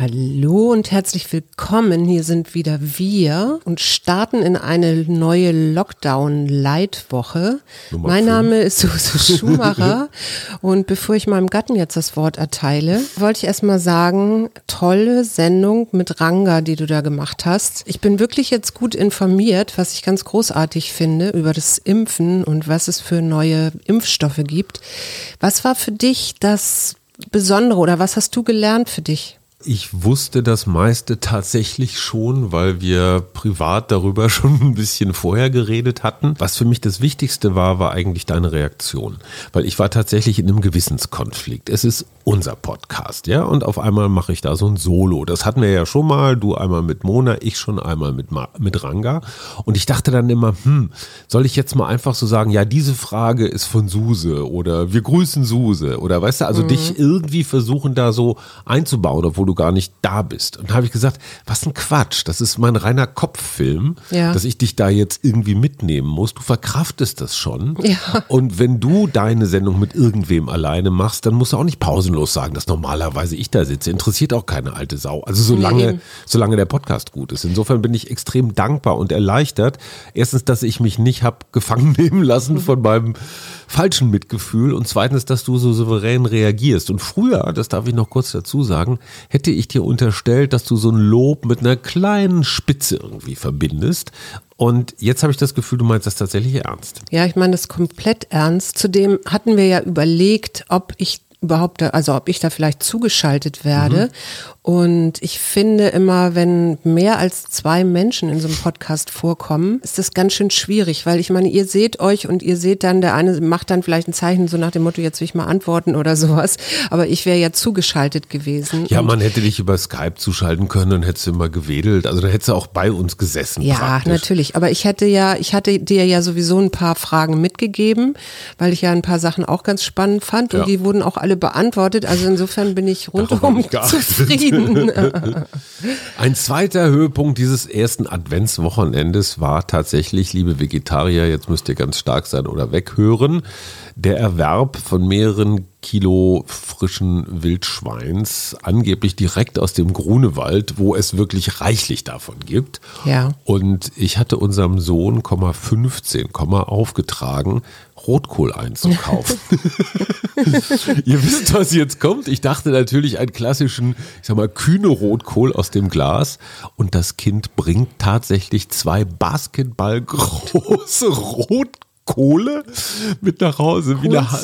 Hallo und herzlich willkommen. Hier sind wieder wir und starten in eine neue Lockdown-Leitwoche. Mein fünf. Name ist Suse Schumacher und bevor ich meinem Gatten jetzt das Wort erteile, wollte ich erstmal sagen, tolle Sendung mit Ranga, die du da gemacht hast. Ich bin wirklich jetzt gut informiert, was ich ganz großartig finde über das Impfen und was es für neue Impfstoffe gibt. Was war für dich das Besondere oder was hast du gelernt für dich? Ich wusste das meiste tatsächlich schon, weil wir privat darüber schon ein bisschen vorher geredet hatten. Was für mich das Wichtigste war, war eigentlich deine Reaktion. Weil ich war tatsächlich in einem Gewissenskonflikt. Es ist unser Podcast, ja, und auf einmal mache ich da so ein Solo. Das hatten wir ja schon mal, du einmal mit Mona, ich schon einmal mit, Ma mit Ranga. Und ich dachte dann immer, hm, soll ich jetzt mal einfach so sagen, ja, diese Frage ist von Suse oder wir grüßen Suse oder weißt du, also dich irgendwie versuchen da so einzubauen, obwohl du gar nicht da bist. Und da habe ich gesagt, was ein Quatsch, das ist mein reiner Kopffilm, Ja. dass ich dich da jetzt irgendwie mitnehmen muss. Du verkraftest das schon. Ja. Und wenn du deine Sendung mit irgendwem alleine machst, dann musst du auch nicht pausenlos sagen, dass normalerweise ich da sitze. Interessiert auch keine alte Sau. Also solange, eben. solange der Podcast gut ist. Insofern bin ich extrem dankbar und erleichtert. Erstens, dass ich mich nicht hab gefangen nehmen lassen von meinem falschen Mitgefühl und zweitens, dass du so souverän reagierst. Und früher, das darf ich noch kurz dazu sagen, hätte ich dir unterstellt, dass du so ein Lob mit einer kleinen Spitze irgendwie verbindest. Und jetzt habe ich das Gefühl, du meinst das tatsächlich ernst. Ja, ich meine das komplett ernst. Zudem hatten wir ja überlegt, ob ich überhaupt, da, also ob ich da vielleicht zugeschaltet werde. Und ich finde immer, wenn mehr als zwei Menschen in so einem Podcast vorkommen, ist das ganz schön schwierig, weil ich meine, ihr seht euch und ihr seht dann, der eine macht dann vielleicht ein Zeichen so nach dem Motto, jetzt will ich mal antworten oder sowas. Aber ich wäre ja zugeschaltet gewesen. Ja, Und- man hätte dich über Skype zuschalten können und hättest immer gewedelt. Also dann hättest du auch bei uns gesessen. Ja, praktisch. natürlich. Aber ich hätte ja, ich hatte dir ja sowieso ein paar Fragen mitgegeben, weil ich ja ein paar Sachen auch ganz spannend fand und Ja. die wurden auch alle beantwortet. Also insofern bin ich rundum zufrieden. Ein zweiter Höhepunkt dieses ersten Adventswochenendes war tatsächlich, liebe Vegetarier, jetzt müsst ihr ganz stark sein oder weghören, der Erwerb von mehreren Kilo frischen Wildschweins, angeblich direkt aus dem Grunewald, wo es wirklich reichlich davon gibt. Ja. Und ich hatte unserem Sohn, Komma 15, Komma aufgetragen, Rotkohl einzukaufen. Ihr wisst, was jetzt kommt. Ich dachte natürlich einen klassischen, ich sag mal, kühne Rotkohl aus dem Glas. Und das Kind bringt tatsächlich zwei Basketballgroße Rotkohle mit nach Hause. Ha-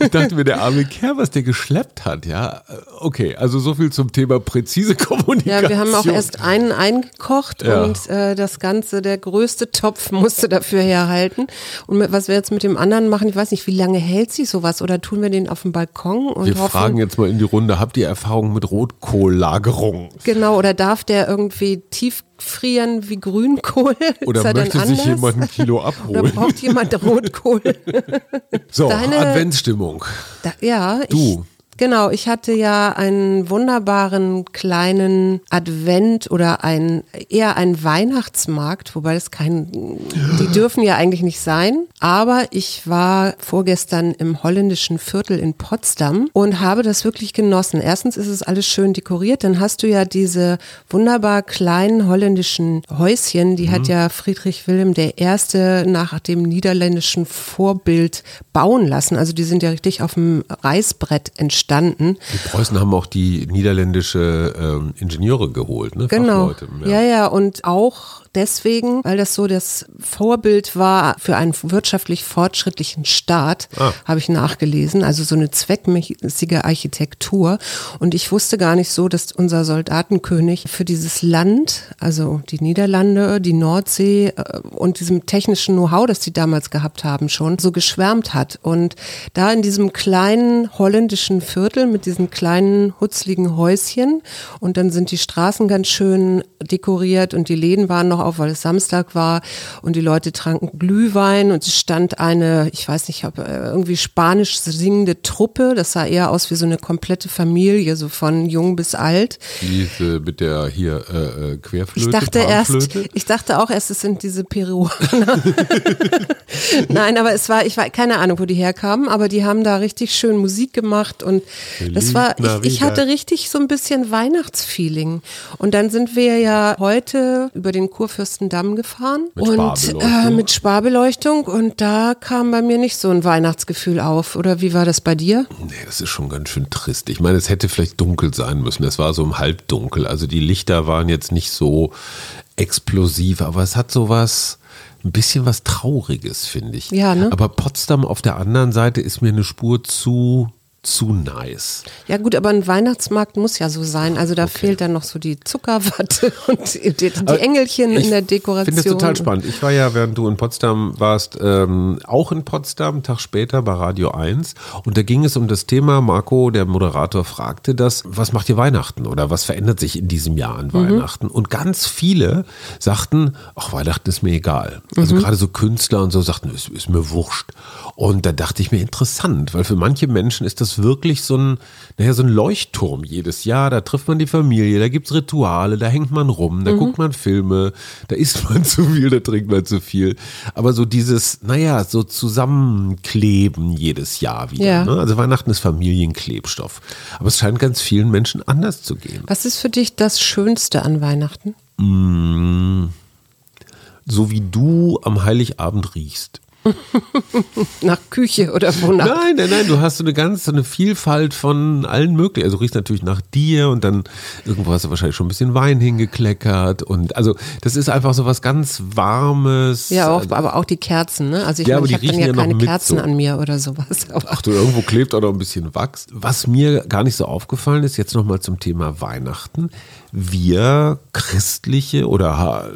ich dachte mir, der arme Kerl, was der geschleppt hat, ja. Okay, also so viel zum Thema präzise Kommunikation. Ja, wir haben auch erst einen eingekocht Ja. und äh, das Ganze, der größte Topf musste dafür herhalten. Und mit, was wir jetzt mit dem anderen machen, ich weiß nicht, wie lange hält sich sowas oder tun wir den auf dem Balkon und Wir hoffen, fragen jetzt mal in die Runde, habt ihr Erfahrung mit Rotkohllagerung? genau, oder darf der irgendwie tief frieren wie Grünkohl? Oder Ist möchte sich jemand ein Kilo Oder abholen? braucht jemand Rotkohl? So, deine- Adventsstimmung. Da, ja, Du. Genau, ich hatte ja einen wunderbaren kleinen Advent oder ein eher ein Weihnachtsmarkt, wobei das kein, die dürfen ja eigentlich nicht sein. Aber ich war vorgestern im holländischen Viertel in Potsdam und habe das wirklich genossen. Erstens ist es alles schön dekoriert, dann hast du ja diese wunderbar kleinen holländischen Häuschen, die hat ja Friedrich Wilhelm der Erste nach dem niederländischen Vorbild bauen lassen. Also die sind ja richtig auf dem Reißbrett entstanden. Die Preußen haben auch die niederländische ähm, Ingenieure geholt, ne? Genau. Fachleute, Ja. ja, und auch deswegen, weil das so das Vorbild war für einen wirtschaftlich fortschrittlichen Staat, Ah. habe ich nachgelesen. Also so eine zweckmäßige Architektur. Und ich wusste gar nicht so, dass unser Soldatenkönig für dieses Land, also die Niederlande, die Nordsee äh, und diesem technischen Know-how, das die damals gehabt haben, schon so geschwärmt hat. Und da in diesem kleinen holländischen Viertel mit diesen kleinen hutzligen Häuschen und dann sind die Straßen ganz schön dekoriert und die Läden waren noch auf, weil es Samstag war und die Leute tranken Glühwein und es stand eine, ich weiß nicht, äh, irgendwie spanisch singende Truppe, das sah eher aus wie so eine komplette Familie, so von jung bis alt. Diese mit der hier äh, äh Querflöte. Ich dachte erst, ich dachte auch erst, es sind diese Peruaner. Nein, aber es war, ich war keine Ahnung, wo die herkamen, aber die haben da richtig schön Musik gemacht und das war, ich, ich hatte richtig so ein bisschen Weihnachtsfeeling. Und dann sind wir ja heute über den Kurfürstendamm gefahren mit und äh, mit Sparbeleuchtung und da kam bei mir nicht so ein Weihnachtsgefühl auf. Oder wie war das bei dir? Nee, das ist schon ganz schön trist. Ich meine, es hätte vielleicht dunkel sein müssen. Es war so im Halbdunkel. Also die Lichter waren jetzt nicht so explosiv, aber es hat sowas ein bisschen was Trauriges, finde ich. Ja, ne? Aber Potsdam auf der anderen Seite ist mir eine Spur zu zu nice. Ja gut, aber ein Weihnachtsmarkt muss ja so sein. Also da okay. fehlt dann noch so die Zuckerwatte und die, die Engelchen in der Dekoration. Ich finde das total spannend. Ich war ja, während du in Potsdam warst, ähm, auch in Potsdam, einen Tag später bei Radio 1. Und da ging es um das Thema, Marco, der Moderator, fragte das, was macht ihr Weihnachten oder was verändert sich in diesem Jahr an mhm. Weihnachten? Und ganz viele sagten, ach, Weihnachten ist mir egal. Also mhm. gerade so Künstler und so sagten, ist, ist mir wurscht. Und da dachte ich mir, interessant, weil für manche Menschen ist das ist wirklich so ein, naja, so ein Leuchtturm jedes Jahr. Da trifft man die Familie, da gibt es Rituale, da hängt man rum, da mhm. guckt man Filme, da isst man zu viel, da trinkt man zu viel. Aber so dieses, naja, so Zusammenkleben jedes Jahr wieder. Ja. Ne? Also Weihnachten ist Familienklebstoff. Aber es scheint ganz vielen Menschen anders zu gehen. Was ist für dich das Schönste an Weihnachten? Mmh, so wie du am Heiligabend riechst. nach Küche oder wonach? Nein, nein, nein, du hast so eine ganz, so eine Vielfalt von allen möglichen. Also du riechst natürlich nach dir und dann irgendwo hast du wahrscheinlich schon ein bisschen Wein hingekleckert und also das ist einfach so was ganz Warmes. Ja, auch, aber auch die Kerzen, ne? Also ich, ja, ich habe dann ja, ja keine Kerzen so. an mir oder sowas. Aber Ach du, irgendwo klebt auch noch ein bisschen Wachs. Was mir gar nicht so aufgefallen ist, jetzt nochmal zum Thema Weihnachten wir christliche oder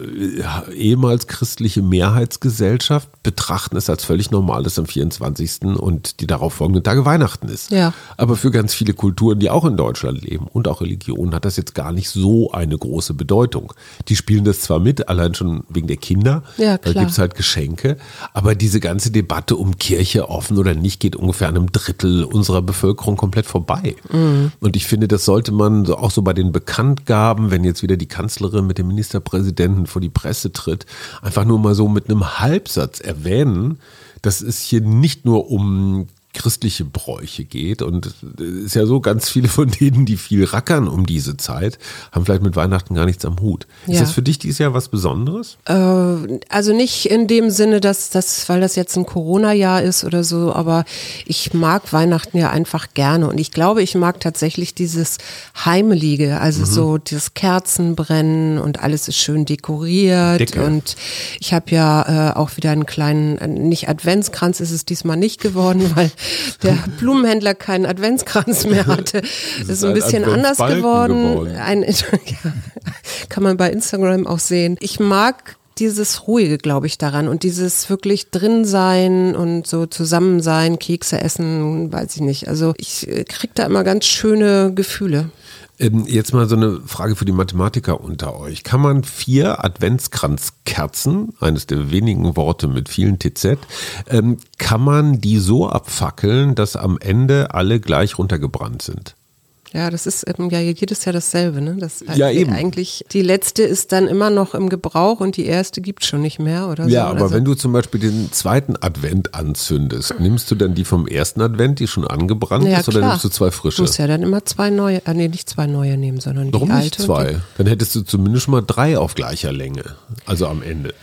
ehemals christliche Mehrheitsgesellschaft betrachten es als völlig normal, dass am 24. und die darauf folgenden Tage Weihnachten ist. Ja. Aber für ganz viele Kulturen, die auch in Deutschland leben und auch Religionen, hat das jetzt gar nicht so eine große Bedeutung. Die spielen das zwar mit, allein schon wegen der Kinder, ja, da gibt es halt Geschenke, aber diese ganze Debatte um Kirche offen oder nicht geht ungefähr einem Drittel unserer Bevölkerung komplett vorbei. Mhm. Und ich finde, das sollte man auch so bei den Bekanntgaben haben, wenn jetzt wieder die Kanzlerin mit dem Ministerpräsidenten vor die Presse tritt, einfach nur mal so mit einem Halbsatz erwähnen, dass es hier nicht nur um christliche Bräuche geht. Und es ist ja so, ganz viele von denen, die viel rackern um diese Zeit, haben vielleicht mit Weihnachten gar nichts am Hut. Ja. Ist das für dich dieses Jahr was Besonderes? Äh, also nicht in dem Sinne, dass das, weil das jetzt ein Corona-Jahr ist oder so, aber ich mag Weihnachten ja einfach gerne. Und ich glaube, ich mag tatsächlich dieses Heimelige, also mhm. so dieses Kerzenbrennen und alles ist schön dekoriert. Dicke. Und ich habe ja äh, auch wieder einen kleinen, äh, nicht Adventskranz ist es diesmal nicht geworden, weil der Blumenhändler keinen Adventskranz mehr hatte. Das ist ein bisschen anders geworden. geworden. Ein, ja, kann man bei Instagram auch sehen. Ich mag dieses Ruhige, glaube ich, daran und dieses wirklich drin sein und so zusammen sein, Kekse essen, weiß ich nicht. Also ich äh, kriege da immer ganz schöne Gefühle. Ähm, jetzt mal so eine Frage für die Mathematiker unter euch. Kann man vier Adventskranzkerzen, eines der wenigen Worte mit vielen TZ, ähm, kann man die so abfackeln, dass am Ende alle gleich runtergebrannt sind? Ja, das ist ähm, ja jedes Jahr dasselbe, ne? Das ja, eben. eigentlich die letzte ist dann immer noch im Gebrauch und die erste gibt schon nicht mehr oder so. Ja, aber so. wenn du zum Beispiel den zweiten Advent anzündest, nimmst du dann die vom ersten Advent, die schon angebrannt ja, ist, oder klar. nimmst du zwei frische? Du musst ja dann immer zwei neue, ah, nee, nicht zwei neue nehmen, sondern Warum die alte. nicht zwei? Dann hättest du zumindest mal drei auf gleicher Länge, also am Ende.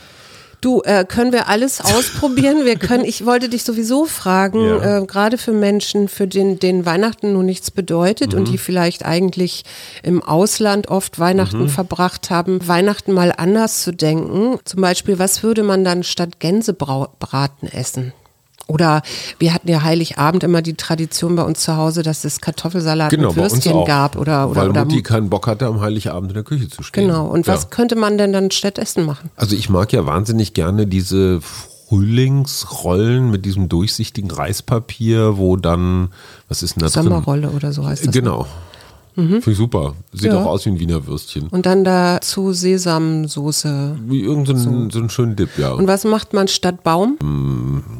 Du, äh, können wir alles ausprobieren? Wir können, ich wollte dich sowieso fragen, ja. äh, gerade für Menschen, für den, den Weihnachten nun nichts bedeutet mhm. und die vielleicht eigentlich im Ausland oft Weihnachten mhm. verbracht haben, Weihnachten mal anders zu denken. Zum Beispiel, was würde man dann statt Gänsebraten essen? Oder wir hatten ja Heiligabend immer die Tradition bei uns zu Hause, dass es Kartoffelsalat genau, mit Würstchen gab oder oder weil oder Mutti keinen Bock hatte, am Heiligabend in der Küche zu stehen. Genau. Und ja. was könnte man denn dann stattdessen machen? Also ich mag ja wahnsinnig gerne diese Frühlingsrollen mit diesem durchsichtigen Reispapier, wo dann, was ist denn da drin? Sommerrolle oder so heißt das. ne? Genau. Finde ich super. Sieht Ja. auch aus wie ein Wiener Würstchen. Und dann dazu Sesamsoße. Wie irgendein so. so einen schönen Dip, ja. Und was macht man statt Baum?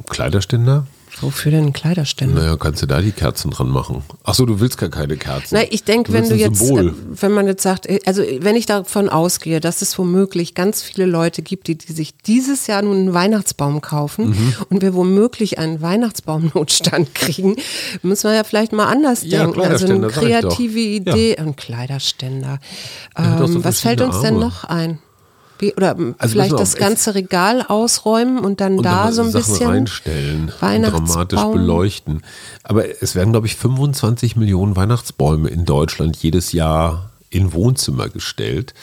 Kleiderständer? Wofür denn Kleiderständer? Naja, kannst du da die Kerzen dran machen. Ach so, du willst gar keine Kerzen. Na, ich denke, wenn du jetzt, Symbol. äh, wenn man jetzt sagt, äh, also wenn ich davon ausgehe, dass es womöglich ganz viele Leute gibt, die, die sich dieses Jahr nun einen Weihnachtsbaum kaufen Mhm. und wir womöglich einen Weihnachtsbaumnotstand kriegen, müssen wir ja vielleicht mal anders Ja, denken. Also eine kreative Idee, ein Kleiderständer. Ähm, was fällt uns verschiedene denn Arme. noch ein? Oder Also vielleicht das ganze Regal ausräumen und dann und da so ein Sachen bisschen reinstellen, dramatisch beleuchten. Aber es werden, glaube ich, 25 Millionen Weihnachtsbäume in Deutschland jedes Jahr in Wohnzimmer gestellt.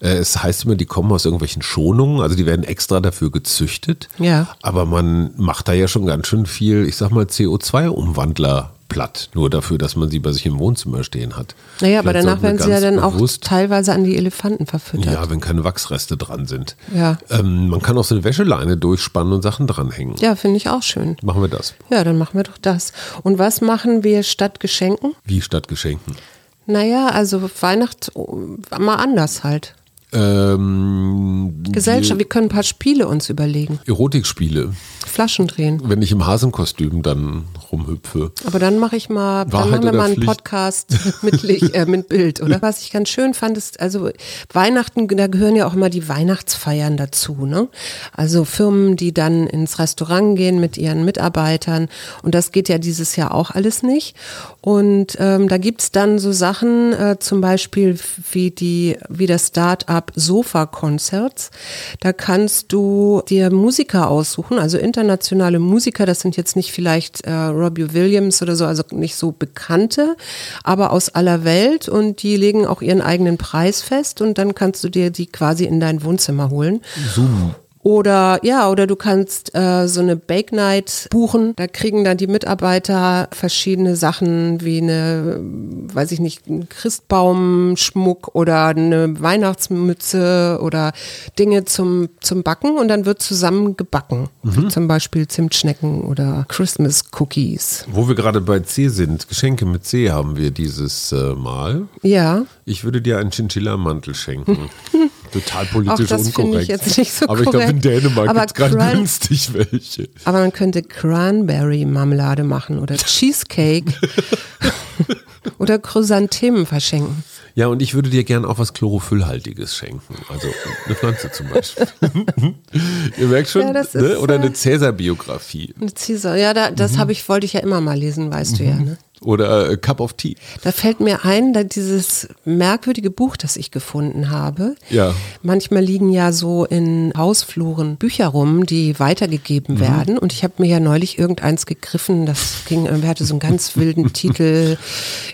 Äh, Es heißt immer, die kommen aus irgendwelchen Schonungen, also die werden extra dafür gezüchtet. Ja. Aber man macht da ja schon ganz schön viel, ich sag mal, CO2-Umwandler platt, nur dafür, dass man sie bei sich im Wohnzimmer stehen hat. Naja, aber Vielleicht danach sollten wir werden sie ja dann auch teilweise an die Elefanten verfüttert. ja, wenn keine Wachsreste dran sind. Ja. Ähm, man kann auch so eine Wäscheleine durchspannen und Sachen dranhängen. Ja, finde ich auch schön. Machen wir das. Ja, dann machen wir doch das. Und was machen wir statt Geschenken? Wie statt Geschenken. Naja, also Weihnacht mal anders halt. Ähm, Gesellschaft, wir können ein paar Spiele uns überlegen. Erotikspiele, Flaschen drehen. wenn ich im Hasenkostüm dann rumhüpfe. Aber dann mache ich mal, dann Wahrheit machen wir mal einen Pflicht? Podcast mit, Licht, äh, mit Bild, oder? Was ich ganz schön fand, ist, also Weihnachten, da gehören ja auch immer die Weihnachtsfeiern dazu, ne? Also Firmen, die dann ins Restaurant gehen mit ihren Mitarbeitern und das geht ja dieses Jahr auch alles nicht. Und ähm, da gibt's dann so Sachen, äh, zum Beispiel wie die, wie das Start-up Sofa-Concerts. Da kannst du dir Musiker aussuchen, also internationale Musiker, das sind jetzt nicht vielleicht äh, Robbie Williams oder so, also nicht so bekannte, aber aus aller Welt und die legen auch ihren eigenen Preis fest und dann kannst du dir die quasi in dein Wohnzimmer holen. Zoom. Oder ja, oder du kannst äh, so eine Bake Night buchen. Da kriegen dann die Mitarbeiter verschiedene Sachen wie eine, weiß ich nicht, einen Christbaumschmuck oder eine Weihnachtsmütze oder Dinge zum, zum Backen und dann wird zusammen gebacken. Wie zum Beispiel Zimtschnecken oder Christmas Cookies. Wo wir gerade bei C sind, Geschenke mit C haben wir dieses äh, Mal. Ja. Ich würde dir einen Chinchilla-Mantel schenken. Total politisch Auch das unkorrekt. ich jetzt nicht so Aber ich glaube, in. Dänemark gibt es gerade günstig welche. Aber man könnte Cranberry-Marmelade machen oder Cheesecake oder Chrysanthemen verschenken. Ja, und ich würde dir gern auch was Chlorophyllhaltiges schenken. Also eine Pflanze zum Beispiel. Ihr merkt schon, Ja, das ne? ist, oder eine Cäsar-Biografie. Eine Caesar, ja, da, das Mhm. ich, wollte ich ja immer mal lesen, weißt du ja. Ne? Oder äh, Cup of Tea. Da fällt mir ein, da dieses merkwürdige Buch, das ich gefunden habe. Ja. Manchmal liegen ja so in Hausfluren Bücher rum, die weitergegeben Mhm. werden. Und ich habe mir ja neulich irgendeins gegriffen, das ging, irgendwie hatte so einen ganz wilden Titel.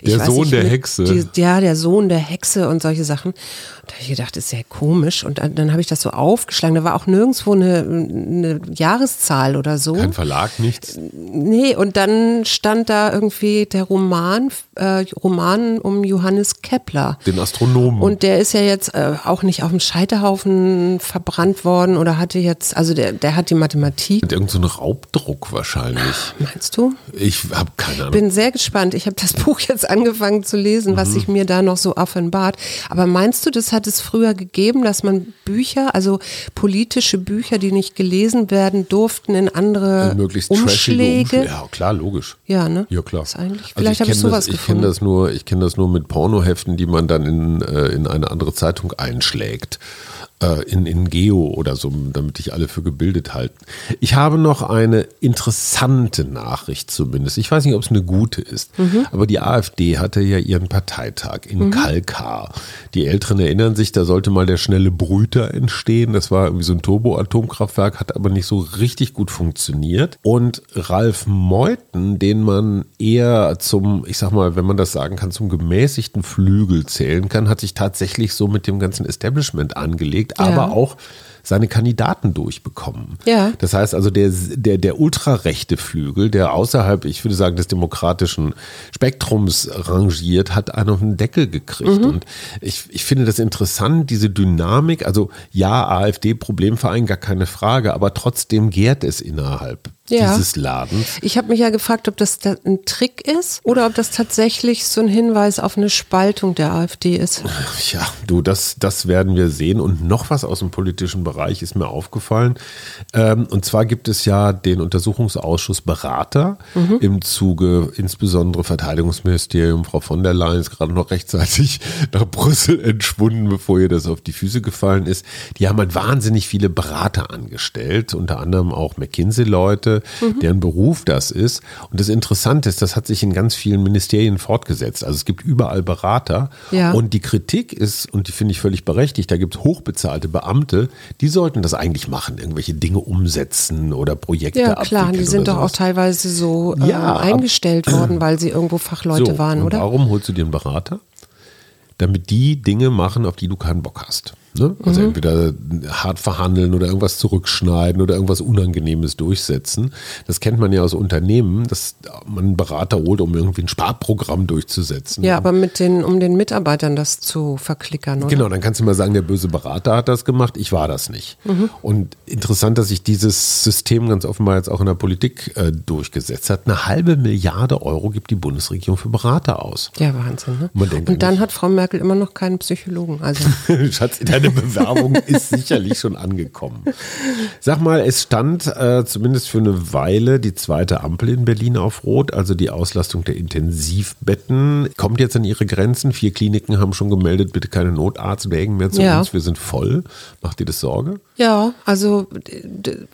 Ich Der Sohn der mit- Hexe. Die, ja, der Sohn der Hexe und solche Sachen. Und da habe ich gedacht, das ist ja komisch. Und dann, dann habe ich das so aufgeschlagen. Da war auch nirgendwo eine, eine Jahreszahl oder so. Kein Verlag, nichts. Nee, und dann stand da irgendwie der Roman, äh, Roman um Johannes Kepler. Den Astronomen. Und der ist ja jetzt äh, auch nicht auf dem Scheiterhaufen verbrannt worden oder hatte jetzt, also der, der hat die Mathematik. Mit irgendeinem so Raubdruck wahrscheinlich. Meinst du? Ich habe keine Ahnung. Bin sehr gespannt. Ich habe das Buch jetzt angefangen zu lesen, was Mhm. sich mir da noch so offenbart. Aber meinst du, das hat es früher gegeben, dass man Bücher, also politische Bücher, die nicht gelesen werden durften, in andere Äh, möglichst Umschläge? Umschläge. Ja, klar, logisch. Ja, ne? Ja, klar. Ist eigentlich, Also vielleicht habe ich sowas das, Ich kenne das nur, ich kenne das nur mit Pornoheften, die man dann in, äh, in eine andere Zeitung einschlägt. Äh, in, in Geo oder so, damit dich alle für gebildet halten. Ich habe noch eine interessante Nachricht zumindest. Ich weiß nicht, ob es eine gute ist, Mhm. aber die AfD hatte ja ihren Parteitag in Kalkar. Die Älteren erinnern sich, da sollte mal der schnelle Brüter entstehen. Das war irgendwie so ein Turbo-Atomkraftwerk, hat aber nicht so richtig gut funktioniert. Und Ralf Meuthen, den man eher zum, ich sag mal, wenn man das sagen kann, zum gemäßigten Flügel zählen kann, hat sich tatsächlich so mit dem ganzen Establishment angelegt, Ja. aber auch seine Kandidaten durchbekommen. Ja. Das heißt also, der, der, der ultrarechte Flügel, der außerhalb, ich würde sagen, des demokratischen Spektrums rangiert, hat einen auf den Deckel gekriegt. Mhm. Und ich, ich finde das interessant, diese Dynamik. Also ja, AfD-Problemverein, gar keine Frage, aber trotzdem gärt es innerhalb Ja. dieses Ladens. Ich habe mich ja gefragt, ob das da ein Trick ist oder ob das tatsächlich so ein Hinweis auf eine Spaltung der AfD ist. Ja, du, das, das werden wir sehen. Und noch was aus dem politischen Bereich ist mir aufgefallen. Ähm, und zwar gibt es ja den Untersuchungsausschuss Berater im Zuge insbesondere Verteidigungsministerium. Frau von der Leyen ist gerade noch rechtzeitig nach Brüssel entschwunden, bevor ihr das auf die Füße gefallen ist. Die haben halt wahnsinnig viele Berater angestellt, unter anderem auch McKinsey-Leute, deren Beruf das ist. Und das Interessante ist, das hat sich in ganz vielen Ministerien fortgesetzt. Also es gibt überall Berater. Ja. Und die Kritik ist, und die finde ich völlig berechtigt, da gibt es hochbezahlte Beamte, die sollten das eigentlich machen, irgendwelche Dinge umsetzen oder Projekte Ja, klar, die sind doch auch sowas. teilweise so Ja, ähm, ab- eingestellt worden, weil sie irgendwo Fachleute so, waren, oder? Warum holst du dir einen Berater? Damit die Dinge machen, auf die du keinen Bock hast. Ne? Also Mhm. entweder hart verhandeln oder irgendwas zurückschneiden oder irgendwas Unangenehmes durchsetzen. Das kennt man ja aus Unternehmen, dass man einen Berater holt, um irgendwie ein Sparprogramm durchzusetzen. Ja, aber mit den, um den Mitarbeitern das zu verklickern, oder? Genau, dann kannst du mal sagen, der böse Berater hat das gemacht, ich war das nicht. Mhm. Und interessant, dass sich dieses System ganz offenbar jetzt auch in der Politik äh, durchgesetzt hat. Eine halbe Milliarde Euro gibt die Bundesregierung für Berater aus. Ja, Wahnsinn. Ne? Denkt Und dann hat Frau Merkel immer noch keinen Psychologen. Also Schatz, deine Bewerbung ist sicherlich schon angekommen. Sag mal, es stand äh, zumindest für eine Weile die zweite Ampel in Berlin auf Rot, also die Auslastung der Intensivbetten. Kommt jetzt an ihre Grenzen. Vier Kliniken haben schon gemeldet, bitte keine Notarztwägen mehr zu Ja. uns. Wir sind voll. Macht dir das Sorge? Ja, also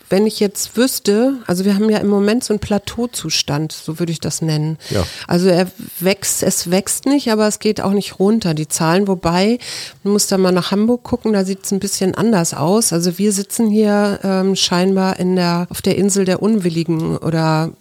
wenn ich jetzt wüsste, also wir haben ja im Moment so einen Plateauzustand, so würde ich das nennen. Ja. Also er wächst, es wächst nicht, aber es geht auch nicht runter, die Zahlen. Wobei, man muss da mal nach Hamburg gucken, da sieht es ein bisschen anders aus. Also wir sitzen hier ähm, scheinbar in der, auf der Insel der Unwilligen oder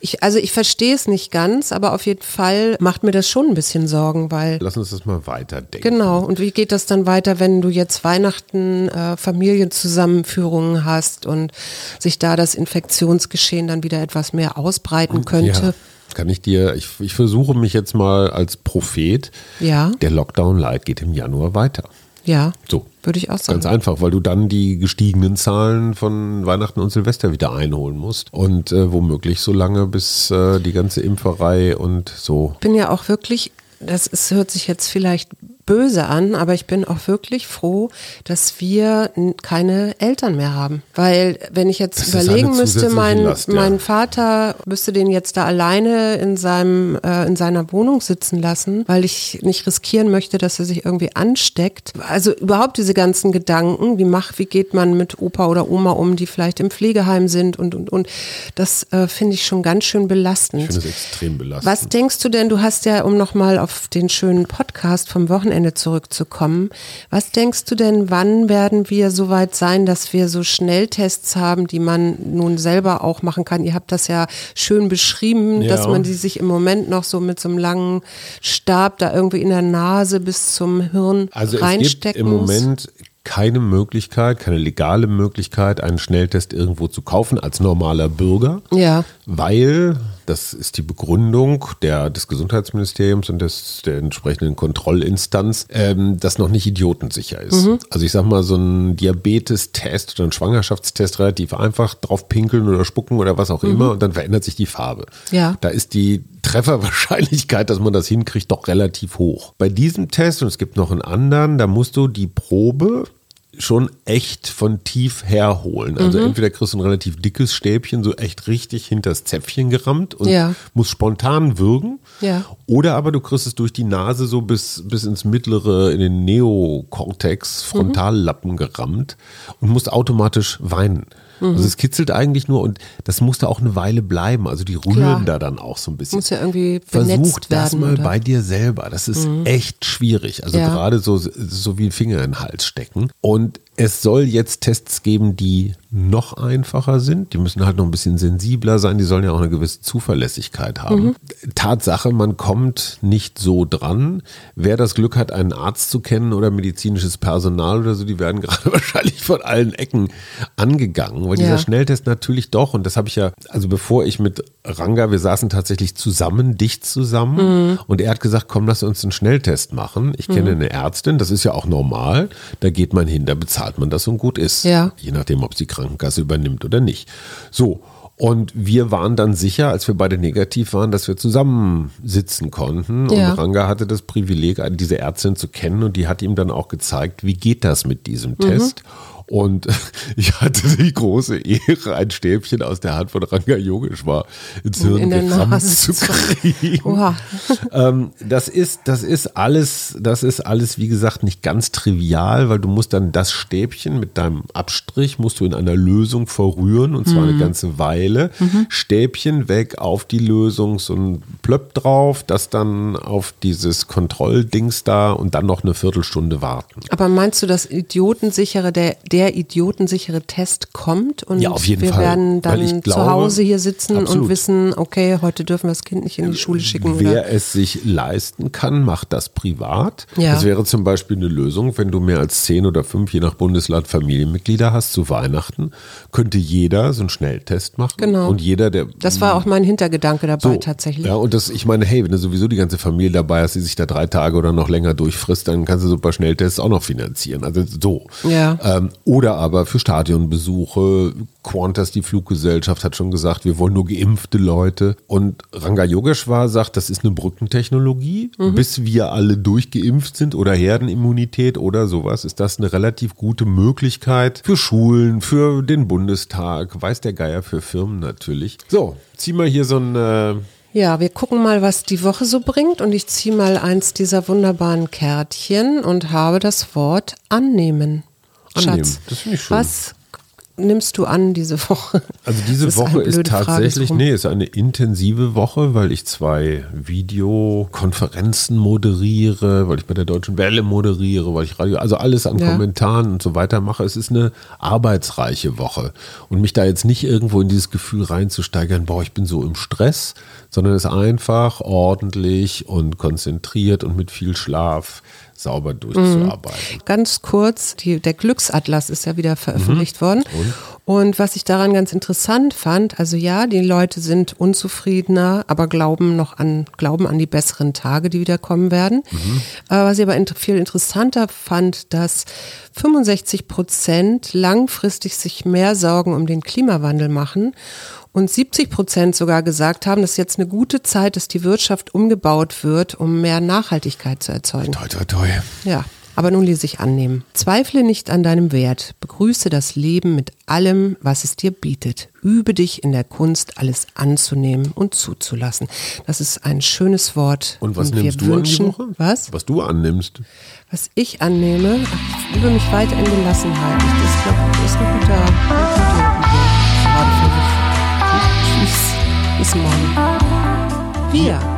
ich, also ich verstehe es nicht ganz, aber auf jeden Fall macht mir das schon ein bisschen Sorgen, weil Lass uns das mal weiterdenken. Genau. Und wie geht das dann weiter, wenn du jetzt Weihnachten äh, Familienzusammenführungen hast und sich da das Infektionsgeschehen dann wieder etwas mehr ausbreiten könnte? Ja, kann ich dir, ich, ich versuche mich jetzt mal als Prophet. Ja, Der Lockdown Light geht im Januar weiter. Ja, So. würde ich auch sagen. Ganz einfach, weil du dann die gestiegenen Zahlen von Weihnachten und Silvester wieder einholen musst. Und äh, womöglich so lange, bis äh, die ganze Impferei und so. Ich bin ja auch wirklich, das ist, hört sich jetzt vielleicht böse an, aber ich bin auch wirklich froh, dass wir keine Eltern mehr haben. Weil wenn ich jetzt Das überlegen müsste, mein, Last, ja. mein Vater müsste den jetzt da alleine in seinem äh, in seiner Wohnung sitzen lassen, weil ich nicht riskieren möchte, dass er sich irgendwie ansteckt. Also überhaupt diese ganzen Gedanken, wie macht, wie geht man mit Opa oder Oma um, die vielleicht im Pflegeheim sind und und und das äh, finde ich schon ganz schön belastend. Ich finde es extrem belastend. Was denkst du denn, du hast ja, um nochmal auf den schönen Podcast vom Wochenende zurückzukommen, was denkst du denn, wann werden wir so weit sein, dass wir so Schnelltests haben, die man nun selber auch machen kann? Ihr habt das ja schön beschrieben, Ja. dass man die sich im Moment noch so mit so einem langen Stab da irgendwie in der Nase bis zum Hirn Also reinstecken im muss. Moment keine Möglichkeit, keine legale Möglichkeit, einen Schnelltest irgendwo zu kaufen als normaler Bürger. Ja. Weil, das ist die Begründung der, des Gesundheitsministeriums und des, der entsprechenden Kontrollinstanz, ähm, das noch nicht idiotensicher ist. Mhm. Also ich sag mal, so ein Diabetestest oder ein Schwangerschaftstest relativ einfach drauf pinkeln oder spucken oder was auch immer und dann verändert sich die Farbe. Mhm. Ja. Da ist die Trefferwahrscheinlichkeit, dass man das hinkriegt, doch relativ hoch. Bei diesem Test, und es gibt noch einen anderen, da musst du die Probe schon echt von tief herholen. Mhm. Also entweder kriegst du ein relativ dickes Stäbchen so echt richtig hinters Zäpfchen gerammt und Ja. muss spontan würgen. Ja. Oder aber du kriegst es durch die Nase so bis, bis ins mittlere, in den Neokortex, Frontallappen gerammt und musst automatisch weinen. Mhm. Also es kitzelt eigentlich nur und das musste auch eine Weile bleiben. Also die rühren Klar. da dann auch so ein bisschen. Muss ja irgendwie Versuch das werden. mal oder? Mhm. bei dir selber. Das ist echt schwierig. Also Ja. gerade so, so wie ein Finger in den Hals stecken. Und es soll jetzt Tests geben, die noch einfacher sind. Die müssen halt noch ein bisschen sensibler sein. Die sollen ja auch eine gewisse Zuverlässigkeit haben. Mhm. Tatsache, man kommt nicht so dran. Wer das Glück hat, einen Arzt zu kennen oder medizinisches Personal oder so, die werden gerade wahrscheinlich von allen Ecken angegangen. Weil ja. dieser Schnelltest natürlich doch, und das habe ich ja, also bevor ich mit Ranga, wir saßen tatsächlich zusammen, dicht zusammen. Mhm. Und er hat gesagt, komm, lass uns einen Schnelltest machen. Ich kenne mhm. eine Ärztin, das ist ja auch normal. Da geht man hin, da bezahlt man das und gut ist. Ja. Je nachdem, ob sie Krankenkasse übernimmt oder nicht. So. Und wir waren dann sicher, als wir beide negativ waren, dass wir zusammen sitzen konnten. Ja. Und Ranga hatte das Privileg, diese Ärztin zu kennen und die hat ihm dann auch gezeigt, wie geht das mit diesem mhm. Test. Und ich hatte die große Ehre, ein Stäbchen aus der Hand von Ranga Yogeshwar ins Hirn In gerammt zu kriegen. Ähm, das ist, das ist alles, das ist alles, wie gesagt, nicht ganz trivial, weil du musst dann das Stäbchen mit deinem Abstrich musst du in einer Lösung verrühren und zwar mhm. eine ganze Weile. Mhm. Stäbchen weg auf die Lösung, so ein Plöpp drauf, das dann auf dieses Kontrolldings da und dann noch eine Viertelstunde warten. Aber meinst du, das idiotensichere, der, der der idiotensichere Test kommt und ja, wir Fall. werden dann glaube, zu Hause hier sitzen absolut. und wissen, okay, heute dürfen wir das Kind nicht in die Schule schicken. Wer oder? es sich leisten kann, macht das privat. Ja. Das wäre zum Beispiel eine Lösung, wenn du mehr als zehn oder fünf, je nach Bundesland, Familienmitglieder hast zu Weihnachten, könnte jeder so einen Schnelltest machen. Genau. Und jeder, der. Das war auch mein Hintergedanke dabei so, tatsächlich. Ja, und das, ich meine, hey, wenn du sowieso die ganze Familie dabei hast, die sich da drei Tage oder noch länger durchfrisst, dann kannst du so ein paar Schnelltests auch noch finanzieren. Also so. Ja. Ähm, oder aber für Stadionbesuche. Qantas, die Fluggesellschaft, hat schon gesagt, wir wollen nur geimpfte Leute. Und Ranga Yogeshwar sagt, das ist eine Brückentechnologie. Mhm. Bis wir alle durchgeimpft sind oder Herdenimmunität oder sowas, ist das eine relativ gute Möglichkeit für Schulen, für den Bundestag, weiß der Geier für Firmen natürlich. So, zieh mal hier so ein... Äh ja, wir gucken mal, was die Woche so bringt und ich ziehe mal eins dieser wunderbaren Kärtchen und habe das Wort annehmen annehmen. Schatz, das finde ich schön. Was nimmst du an diese Woche? Also diese ist Woche ist tatsächlich, nee, ist eine intensive Woche, weil ich zwei Videokonferenzen moderiere, weil ich bei der Deutschen Welle moderiere, weil ich Radio, also alles an ja. Kommentaren und so weiter mache. Es ist eine arbeitsreiche Woche und mich da jetzt nicht irgendwo in dieses Gefühl reinzusteigern, boah, ich bin so im Stress, sondern es einfach ordentlich und konzentriert und mit viel Schlaf sauber durchzuarbeiten. Mhm. Ganz kurz, die, der Glücksatlas ist ja wieder veröffentlicht mhm. worden. Und? Und was ich daran ganz interessant fand, also ja, die Leute sind unzufriedener, aber glauben noch an, glauben an die besseren Tage, die wieder kommen werden. Mhm. Was ich aber viel interessanter fand, dass 65 Prozent langfristig sich mehr Sorgen um den Klimawandel machen und 70 Prozent sogar gesagt haben, dass jetzt eine gute Zeit ist, die Wirtschaft umgebaut wird, um mehr Nachhaltigkeit zu erzeugen. Toi, toi, toi. Ja, aber nun ließ sich annehmen. Zweifle nicht an deinem Wert. Begrüße das Leben mit allem, was es dir bietet. Übe dich in der Kunst, alles anzunehmen und zuzulassen. Das ist ein schönes Wort. Und was und nimmst du wünschen, an die Woche? Was? Was du annimmst. Was ich annehme, ich übe mich weiter in Gelassenheit. Das, glaube ich, ist ein guter, ein guter Tschüss. Bis morgen. Wir.